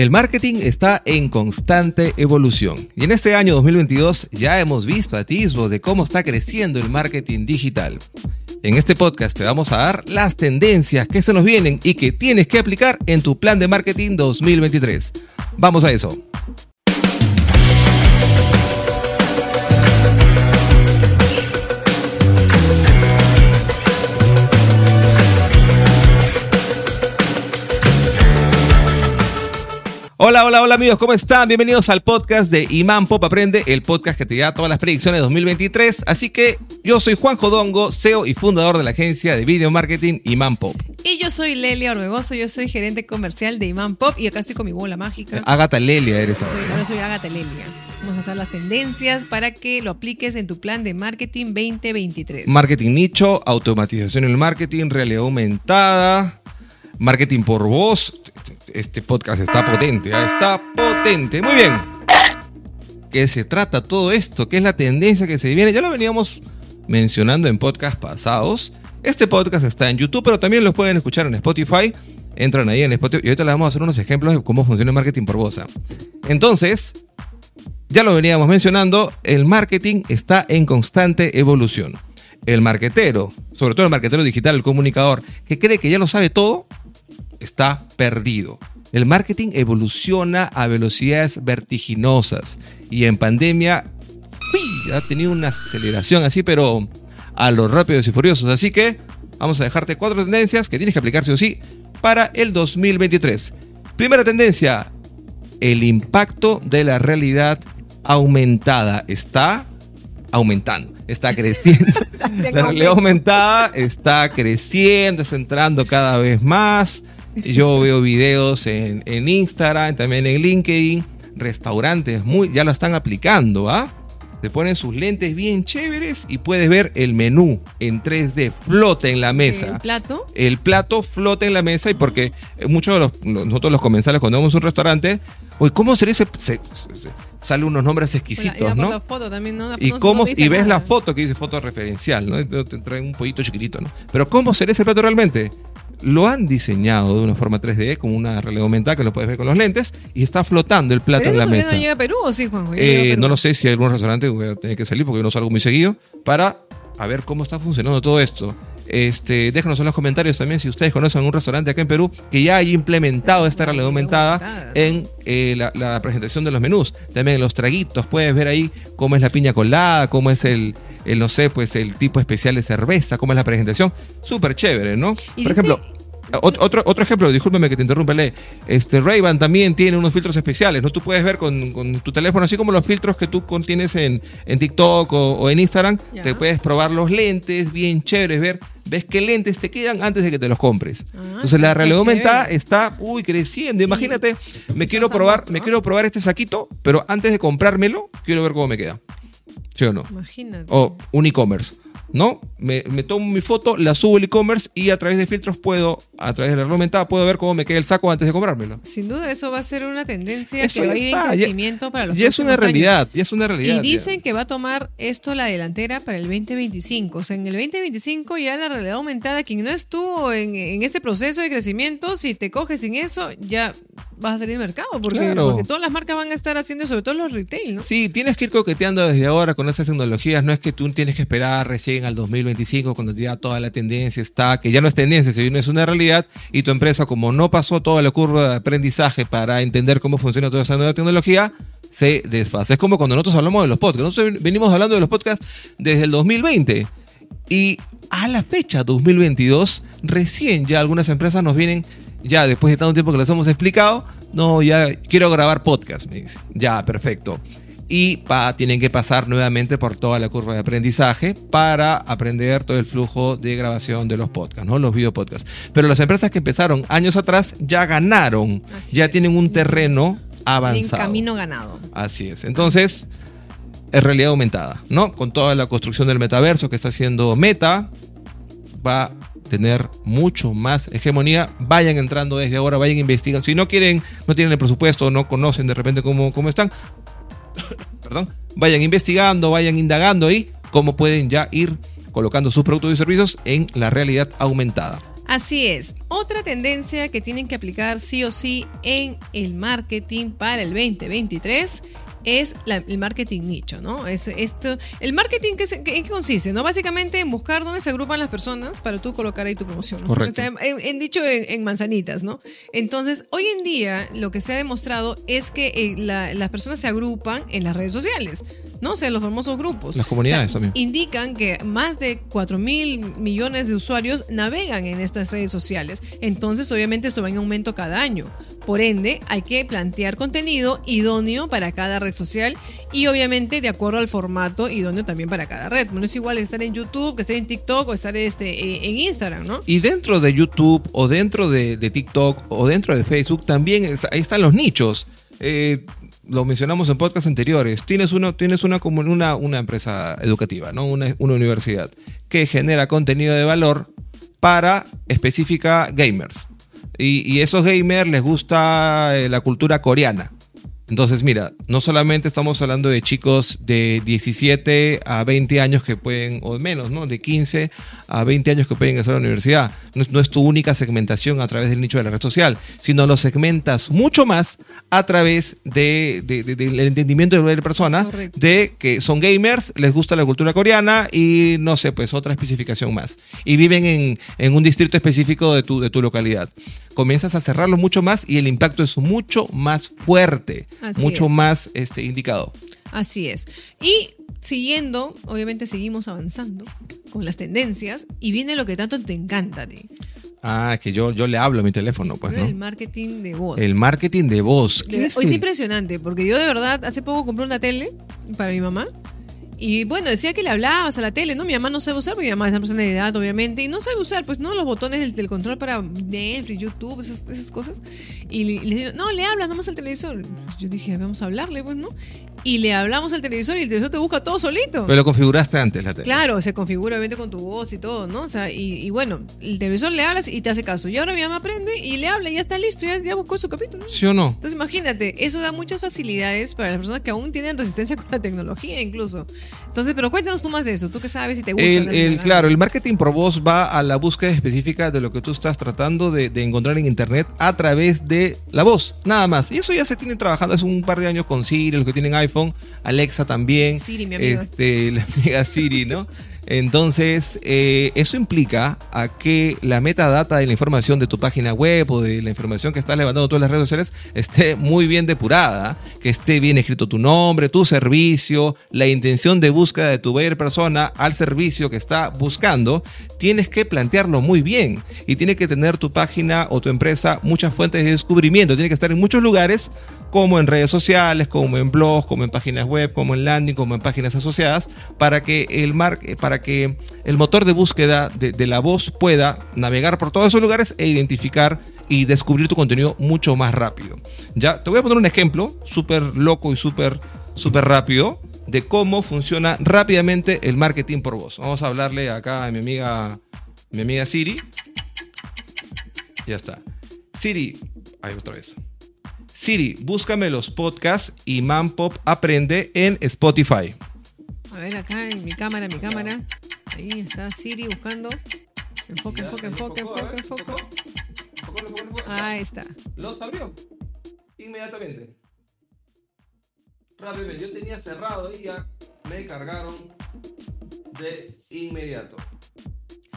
El marketing está en constante evolución y en este año 2022 ya hemos visto atisbo de cómo está creciendo el marketing digital. En este podcast te vamos a dar las tendencias que se nos vienen y que tienes que aplicar en tu plan de marketing 2023. Vamos a eso. Hola, hola, hola amigos, ¿cómo están? Bienvenidos al podcast de Imán Pop Aprende, el podcast que te da todas las predicciones de 2023. Así que yo soy Juan Jodongo, CEO y fundador de la agencia de video marketing Imán Pop. Y yo soy Lelia Orbegoso, yo soy gerente comercial de Imán Pop y acá estoy con mi bola mágica. Agatha Lelia eres ahora. Soy, ahora soy Agatha Lelia. Vamos a hacer las tendencias para que lo apliques en tu plan de marketing 2023. Marketing nicho, automatización en el marketing, realidad aumentada, marketing por voz. Este podcast está potente, ¿ah? está potente. Muy bien. ¿Qué se trata todo esto? ¿Qué es la tendencia que se viene? Ya lo veníamos mencionando en podcasts pasados. Este podcast está en YouTube, pero también lo pueden escuchar en Spotify. Entran ahí en Spotify y ahorita les vamos a hacer unos ejemplos de cómo funciona el marketing por. ¿ah? Entonces, ya lo veníamos mencionando, el marketing está en constante evolución. El marketero, sobre todo el marketero digital, el comunicador, que cree que ya lo sabe todo, está perdido. El marketing evoluciona a velocidades vertiginosas y en pandemia uy, ha tenido una aceleración así, pero a los rápidos y furiosos. Así que vamos a dejarte cuatro tendencias que tienes que aplicarse o sí para el 2023. Primera tendencia, el impacto de la realidad aumentada está aumentando, está creciendo. la realidad aumentada está creciendo, está entrando cada vez más. Yo veo videos en, en, Instagram, también en LinkedIn, restaurantes muy, ya lo están aplicando, ¿ah? Te ponen sus lentes bien chéveres y puedes ver el menú en 3D, flota en la mesa. ¿El plato? El plato flota en la mesa y porque muchos de los, nosotros los comensales cuando vamos a un restaurante, oye, ¿cómo sería ese...? Se, se, sale unos nombres exquisitos, la, ¿no? La foto también, ¿no? y, cómo, y ves nada. la foto que dice foto referencial, ¿no? Te traen un pollito chiquitito, ¿no? Pero ¿cómo sería ese plato realmente? Lo han diseñado de una forma 3D con una realidad aumentada que lo puedes ver con los lentes y está flotando el plato ¿Pero en la mesa. no llega a Perú o sí, Juan? Eh, no lo sé si hay algún restaurante voy a tener que salir porque yo no salgo muy seguido para a ver cómo está funcionando todo esto. Este, déjanos en los comentarios también si ustedes conocen un restaurante acá en Perú que ya haya implementado esta realidad aumentada en eh, la, la, presentación de los menús. También en los traguitos, puedes ver ahí cómo es la piña colada, cómo es el, el no sé, pues el tipo especial de cerveza, cómo es la presentación. Súper chévere, ¿no? Por ejemplo... Otro, otro ejemplo, discúlpeme que te interrumpa, Le. Este, Ray-Ban también tiene unos filtros especiales, ¿no? Tú puedes ver con, con, tu teléfono, así como los filtros que tú contienes en, en TikTok o, o, en Instagram, te puedes probar los lentes, bien chéveres, ver, ves qué lentes te quedan antes de que te los compres. Ah, Entonces la realidad aumentada está, uy, creciendo. Imagínate, me quiero probar, me quiero probar este saquito, pero antes de comprármelo, quiero ver cómo me queda. ¿Sí o no? Imagínate. o un e-commerce. ¿No? Me, me, tomo mi foto, la subo al e-commerce y a través de filtros puedo, a través de la herramienta, puedo ver cómo me queda el saco antes de comprármelo. Sin duda, eso va a ser una tendencia Eso que va a ir en ya- crecimiento para los Ya es una años. realidad, ya es una realidad. Y ya. dicen que va a tomar esto la delantera para el 2025. O sea, en el 2025 ya la realidad aumentada, quien no estuvo en, en este proceso de crecimiento, si te coges sin eso, ya vas a salir del mercado. Porque, Claro. porque todas las marcas van a estar haciendo, sobre todo los retail, ¿no? Sí, tienes que ir coqueteando desde ahora con esas tecnologías. No es que tú tienes que esperar recién al 2025 cuando ya toda la tendencia está, que ya no es tendencia, sino es una realidad. Y tu empresa, como no pasó toda la curva de aprendizaje para entender cómo funciona toda esa nueva tecnología, se desfasa. Es como cuando nosotros hablamos de los podcasts. Nosotros venimos hablando de los podcasts desde el 2020. Y a la fecha 2022, recién ya algunas empresas nos vienen, ya después de tanto tiempo que les hemos explicado, no, ya quiero grabar podcast, me dice. Ya, perfecto. Y pa, tienen que pasar nuevamente por toda la curva de aprendizaje para aprender todo el flujo de grabación de los podcasts, ¿no? Los video podcasts. Pero las empresas que empezaron años atrás ya ganaron, Así ya es. tienen un terreno En avanzado. camino ganado. Así es. Entonces, es realidad aumentada, ¿no? Con toda la construcción del metaverso que está haciendo Meta, va tener mucho más hegemonía. Vayan entrando desde ahora, vayan investigando. Si no quieren, no tienen el presupuesto, no conocen de repente cómo, cómo están, perdón, vayan investigando, vayan indagando ahí cómo pueden ya ir colocando sus productos y servicios en la realidad aumentada. Así es. Otra tendencia que tienen que aplicar sí o sí en el marketing para el 2023 es el marketing nicho, ¿no? Es esto, el marketing ¿qué, en qué consiste, ¿no? Básicamente en buscar dónde se agrupan las personas para tú colocar ahí tu promoción. Correcto. en, dicho en, manzanitas, ¿no? Entonces, hoy en día lo que se ha demostrado es que eh, las personas se agrupan en las redes sociales. ¿no? O sea, los famosos grupos. Las comunidades también. Indican que más de 4 mil millones de usuarios navegan en estas redes sociales. Entonces, obviamente, esto va en aumento cada año. Por ende, hay que plantear contenido idóneo para cada red social y obviamente de acuerdo al formato idóneo también para cada red. No es igual estar en YouTube que estar en TikTok o estar este, eh, en Instagram, ¿no? Y dentro de YouTube o dentro de, TikTok o dentro de Facebook también ahí están los nichos. Eh, lo mencionamos en podcast anteriores, tienes, uno, tienes una, una, una empresa educativa, ¿no? una, una universidad que genera contenido de valor para específica gamers. Y, y esos gamers les gusta eh, la cultura coreana. Entonces, mira, no solamente estamos hablando de chicos de 17 a 20 años que pueden, o menos, ¿no? De 15 a 20 años que pueden ingresar a la universidad. No es, tu única segmentación a través del nicho de la red social, sino lo segmentas mucho más a través de, del entendimiento de la persona de que son gamers, les gusta la cultura coreana y no sé, pues otra especificación más. Y viven en, en un distrito específico de tu, de tu localidad comienzas a cerrarlo mucho más y el impacto es mucho más fuerte, mucho más este, indicado. Así es. Y siguiendo, obviamente seguimos avanzando con las tendencias y viene lo que tanto te encanta a ti. Ah, que yo, yo le hablo a mi teléfono, pues, ¿no? El marketing de voz. El marketing de voz. ¿Qué es Hoy es impresionante, porque yo de verdad hace poco compré una tele para mi mamá y bueno, decía que le hablabas a la tele, ¿no? Mi mamá no sabe usar, porque mi mamá es una persona de edad, obviamente, y no sabe usar, pues, ¿no? Los botones del, control para Netflix, YouTube, esas, esas cosas. Y le, le no, le habla nomás al televisor. Yo dije, vamos a hablarle, pues, ¿no? Y le hablamos al televisor y el televisor te busca todo solito. Pero lo configuraste antes la tele. Claro, se configura obviamente con tu voz y todo, ¿no? O sea, y, bueno, el televisor le hablas y te hace caso. Y ahora mi mamá aprende y le habla y ya está listo, ya, ya buscó su capítulo. ¿Sí o no? Entonces imagínate, eso da muchas facilidades para las personas que aún tienen resistencia con la tecnología incluso. Entonces, pero cuéntanos tú más de eso, tú qué sabes y te gusta. El, claro, el marketing por voz va a la búsqueda específica de lo que tú estás tratando de, de encontrar en Internet a través de la voz, nada más. Y eso ya se tiene trabajando hace un par de años con Siri, los que tienen iPhone, Alexa también. Siri, mi amiga. Este, la amiga Siri, ¿no? Entonces, eh, eso implica a que la metadata de la información de tu página web o de la información que estás levantando todas las redes sociales esté muy bien depurada, que esté bien escrito tu nombre, tu servicio, la intención de búsqueda de tu buyer persona al servicio que está buscando. Tienes que plantearlo muy bien y tiene que tener tu página o tu empresa muchas fuentes de descubrimiento. Tiene que estar en muchos lugares como en redes sociales, como en blogs, como en páginas web, como en landing, como en páginas asociadas, para que el, para que el motor de búsqueda de, la voz pueda navegar por todos esos lugares e identificar y descubrir tu contenido mucho más rápido. Ya, te voy a poner un ejemplo súper loco y súper súper rápido de cómo funciona rápidamente el marketing por voz. Vamos a hablarle acá a mi amiga, mi amiga Siri. Ya está. Siri, ahí otra vez. Siri, búscame los podcasts y Manpop aprende en Spotify. A ver, acá en mi cámara, mi cámara. Ahí está Siri buscando. Enfoque, enfoque, enfoque, enfoque, enfoque. Ahí está. Los abrió. Inmediatamente. Rápidamente. Yo tenía cerrado y ya me cargaron de inmediato.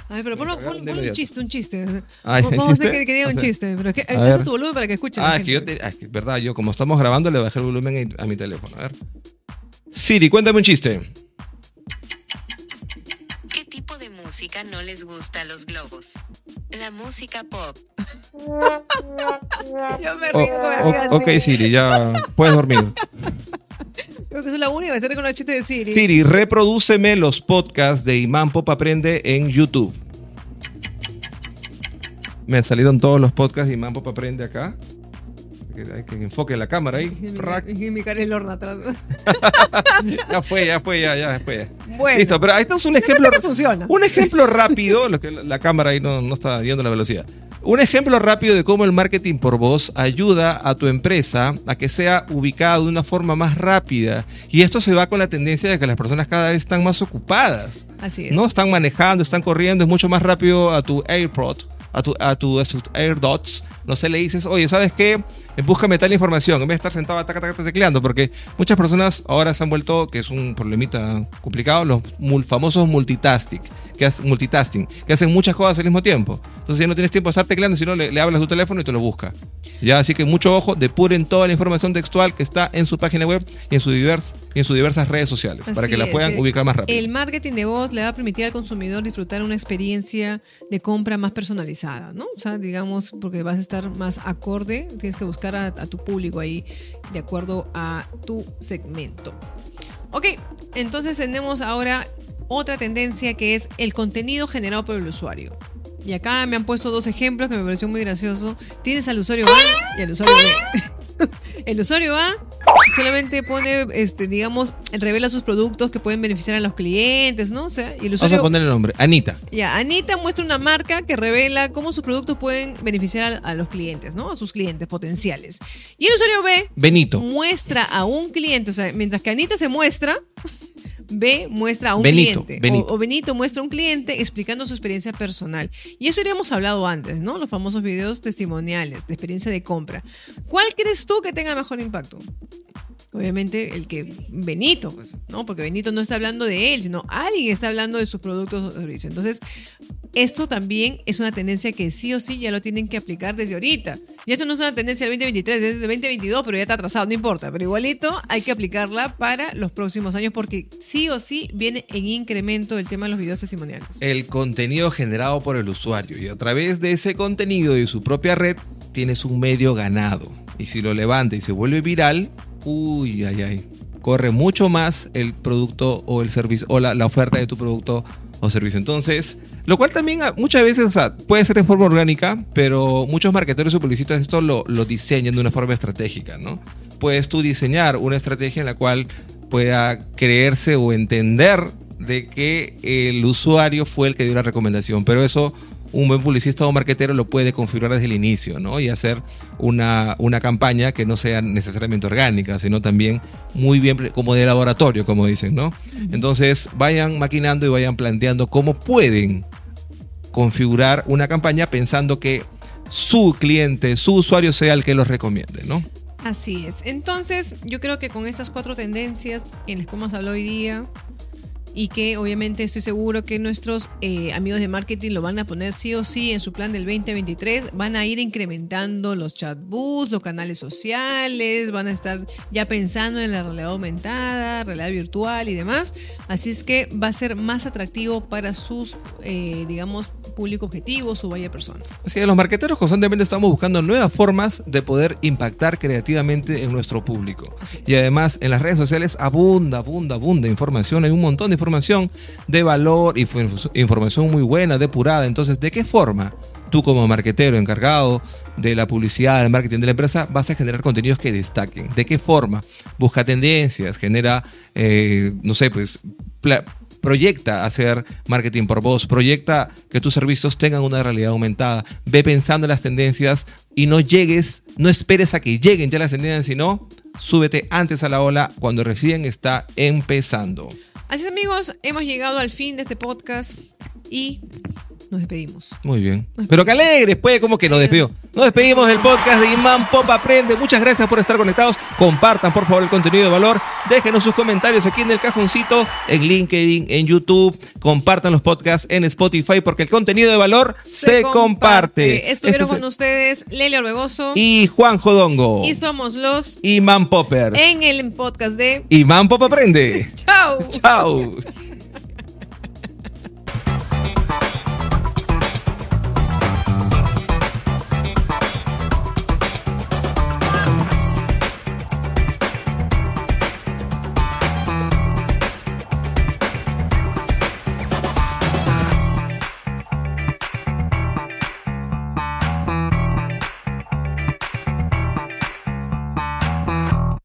A ver, pero pon, un chiste, un chiste. Vamos a hacer que, diga un chiste. Pero es que tu volumen para que escuchen. Ah, es que yo, te, es que, verdad, yo como estamos grabando le bajé el volumen a mi teléfono. A ver. Siri, cuéntame un chiste. ¿Qué tipo de música no les gusta a los globos? La música pop. yo me río oh, Ok, Siri, ya puedes dormir. Creo que es la única, hacer con el chiste de Siri. Siri, reprodúceme los podcasts de Imán Pop Aprende en YouTube. Me salieron todos los podcasts de Imán Pop Aprende acá. Hay que enfoque la cámara ahí. Y mi, cara el horno atrás. ya fue, ya fue, ya, ya fue. Bueno. Listo, pero ahí está un ejemplo. funciona. Un ejemplo rápido, lo que la cámara ahí no, no está dando la velocidad. Un ejemplo rápido de cómo el marketing por voz ayuda a tu empresa a que sea ubicado de una forma más rápida. Y esto se va con la tendencia de que las personas cada vez están más ocupadas. Así es. No están manejando, están corriendo, es mucho más rápido a tu AirPod a tu, a tu, a AirDots, no sé, le dices, oye, ¿sabes qué? Búscame tal información, en vez de estar sentado taca, taca, tecleando, porque muchas personas ahora se han vuelto, que es un problemita complicado, los mul- famosos multitasking, que hacen, multitasking, que hacen muchas cosas al mismo tiempo. Entonces ya no tienes tiempo de estar tecleando, sino le, le hablas tu teléfono y te lo busca. Ya, así que mucho ojo, depuren toda la información textual que está en su página web y en, su divers, y en sus diversas redes sociales, para Así que la puedan ubicar más rápido. El marketing de voz le va a permitir al consumidor disfrutar una experiencia de compra más personalizada, ¿no? O sea, digamos, porque vas a estar más acorde, tienes que buscar a, a tu público ahí de acuerdo a tu segmento. Ok, entonces tenemos ahora otra tendencia que es el contenido generado por el usuario. Y acá me han puesto dos ejemplos que me pareció muy gracioso. Tienes al usuario A y al usuario B. el usuario A solamente pone, este, digamos, revela sus productos que pueden beneficiar a los clientes, ¿no? O sea, y el Vamos a usuario ponerle el nombre, Anita. ya, Anita muestra una marca que revela cómo sus productos pueden beneficiar a, a los clientes, ¿no? A sus clientes potenciales. Y el usuario B Benito. muestra a un cliente, o sea, mientras que Anita se muestra, B muestra a un Benito, cliente. Benito. O, o Benito muestra a un cliente explicando su experiencia personal. Y eso ya hemos hablado antes, ¿no? Los famosos videos testimoniales de experiencia de compra. ¿Cuál crees tú que tenga mejor impacto? Obviamente el que Benito, pues, ¿no? Porque Benito no está hablando de él, sino alguien está hablando de sus productos o servicios. Entonces, esto también es una tendencia que sí o sí ya lo tienen que aplicar desde ahorita. Y esto no es una tendencia del 2023, es del 2022, pero ya está atrasado, no importa. Pero igualito hay que aplicarla para los próximos años porque sí o sí viene en incremento el tema de los videos testimoniales. El contenido generado por el usuario y a través de ese contenido y su propia red tienes un medio ganado. Y si lo levanta y se vuelve viral, uy, ay, ay, corre mucho más el producto o el servicio o la, la oferta de tu producto o servicio. Entonces, lo cual también ah, muchas veces, o puede ser de forma orgánica, pero muchos marqueteros y publicistas esto lo, lo diseñan de una forma estratégica, ¿no? Puedes tú diseñar una estrategia en la cual pueda creerse o entender de que el usuario fue el que dio la recomendación, pero eso un buen publicista o marquetero lo puede configurar desde el inicio, ¿no? Y hacer una, una campaña que no sea necesariamente orgánica, sino también muy bien, como de laboratorio, como dicen, ¿no? Entonces, vayan maquinando y vayan planteando cómo pueden configurar una campaña pensando que su cliente, su usuario sea el que los recomiende, ¿no? Así es. Entonces, yo creo que con estas cuatro tendencias en las que hemos hablado hoy día, y que obviamente estoy seguro que nuestros eh, amigos de marketing lo van a poner sí o sí en su plan del 2023, van a ir incrementando los chatbots, los canales sociales, van a estar ya pensando en la realidad aumentada, realidad virtual y demás. Así es que va a ser más atractivo para sus, eh, digamos, público objetivo, su vaya persona. Así que los marqueteros constantemente estamos buscando nuevas formas de poder impactar creativamente en nuestro público. Es. Y además en las redes sociales abunda, abunda, abunda información. Hay un montón de información de valor y información muy buena, depurada. Entonces, ¿de qué forma tú como marquetero encargado de la publicidad, del marketing de la empresa, vas a generar contenidos que destaquen? ¿De qué forma? Busca tendencias, genera, eh, no sé, pues... proyecta hacer marketing por voz, proyecta que tus servicios tengan una realidad aumentada, ve pensando en las tendencias y no llegues, no esperes a que lleguen ya las tendencias, sino súbete antes a la ola cuando recién está empezando. Así es amigos, hemos llegado al fin de este podcast y nos despedimos. Muy bien. Pero que alegres, pues, como que nos despedió. Nos despedimos del podcast de Imán Pop Aprende. Muchas gracias por estar conectados. Compartan, por favor, el contenido de valor. Déjenos sus comentarios aquí en el cajoncito, en LinkedIn, en YouTube. Compartan los podcasts en Spotify porque el contenido de valor se, comparte. Estuvieron Este es con ustedes Lele Orbegoso Y Juan Jodongo. y somos los Imán Popper. en el podcast de Imán Pop Aprende. Chao. Chao.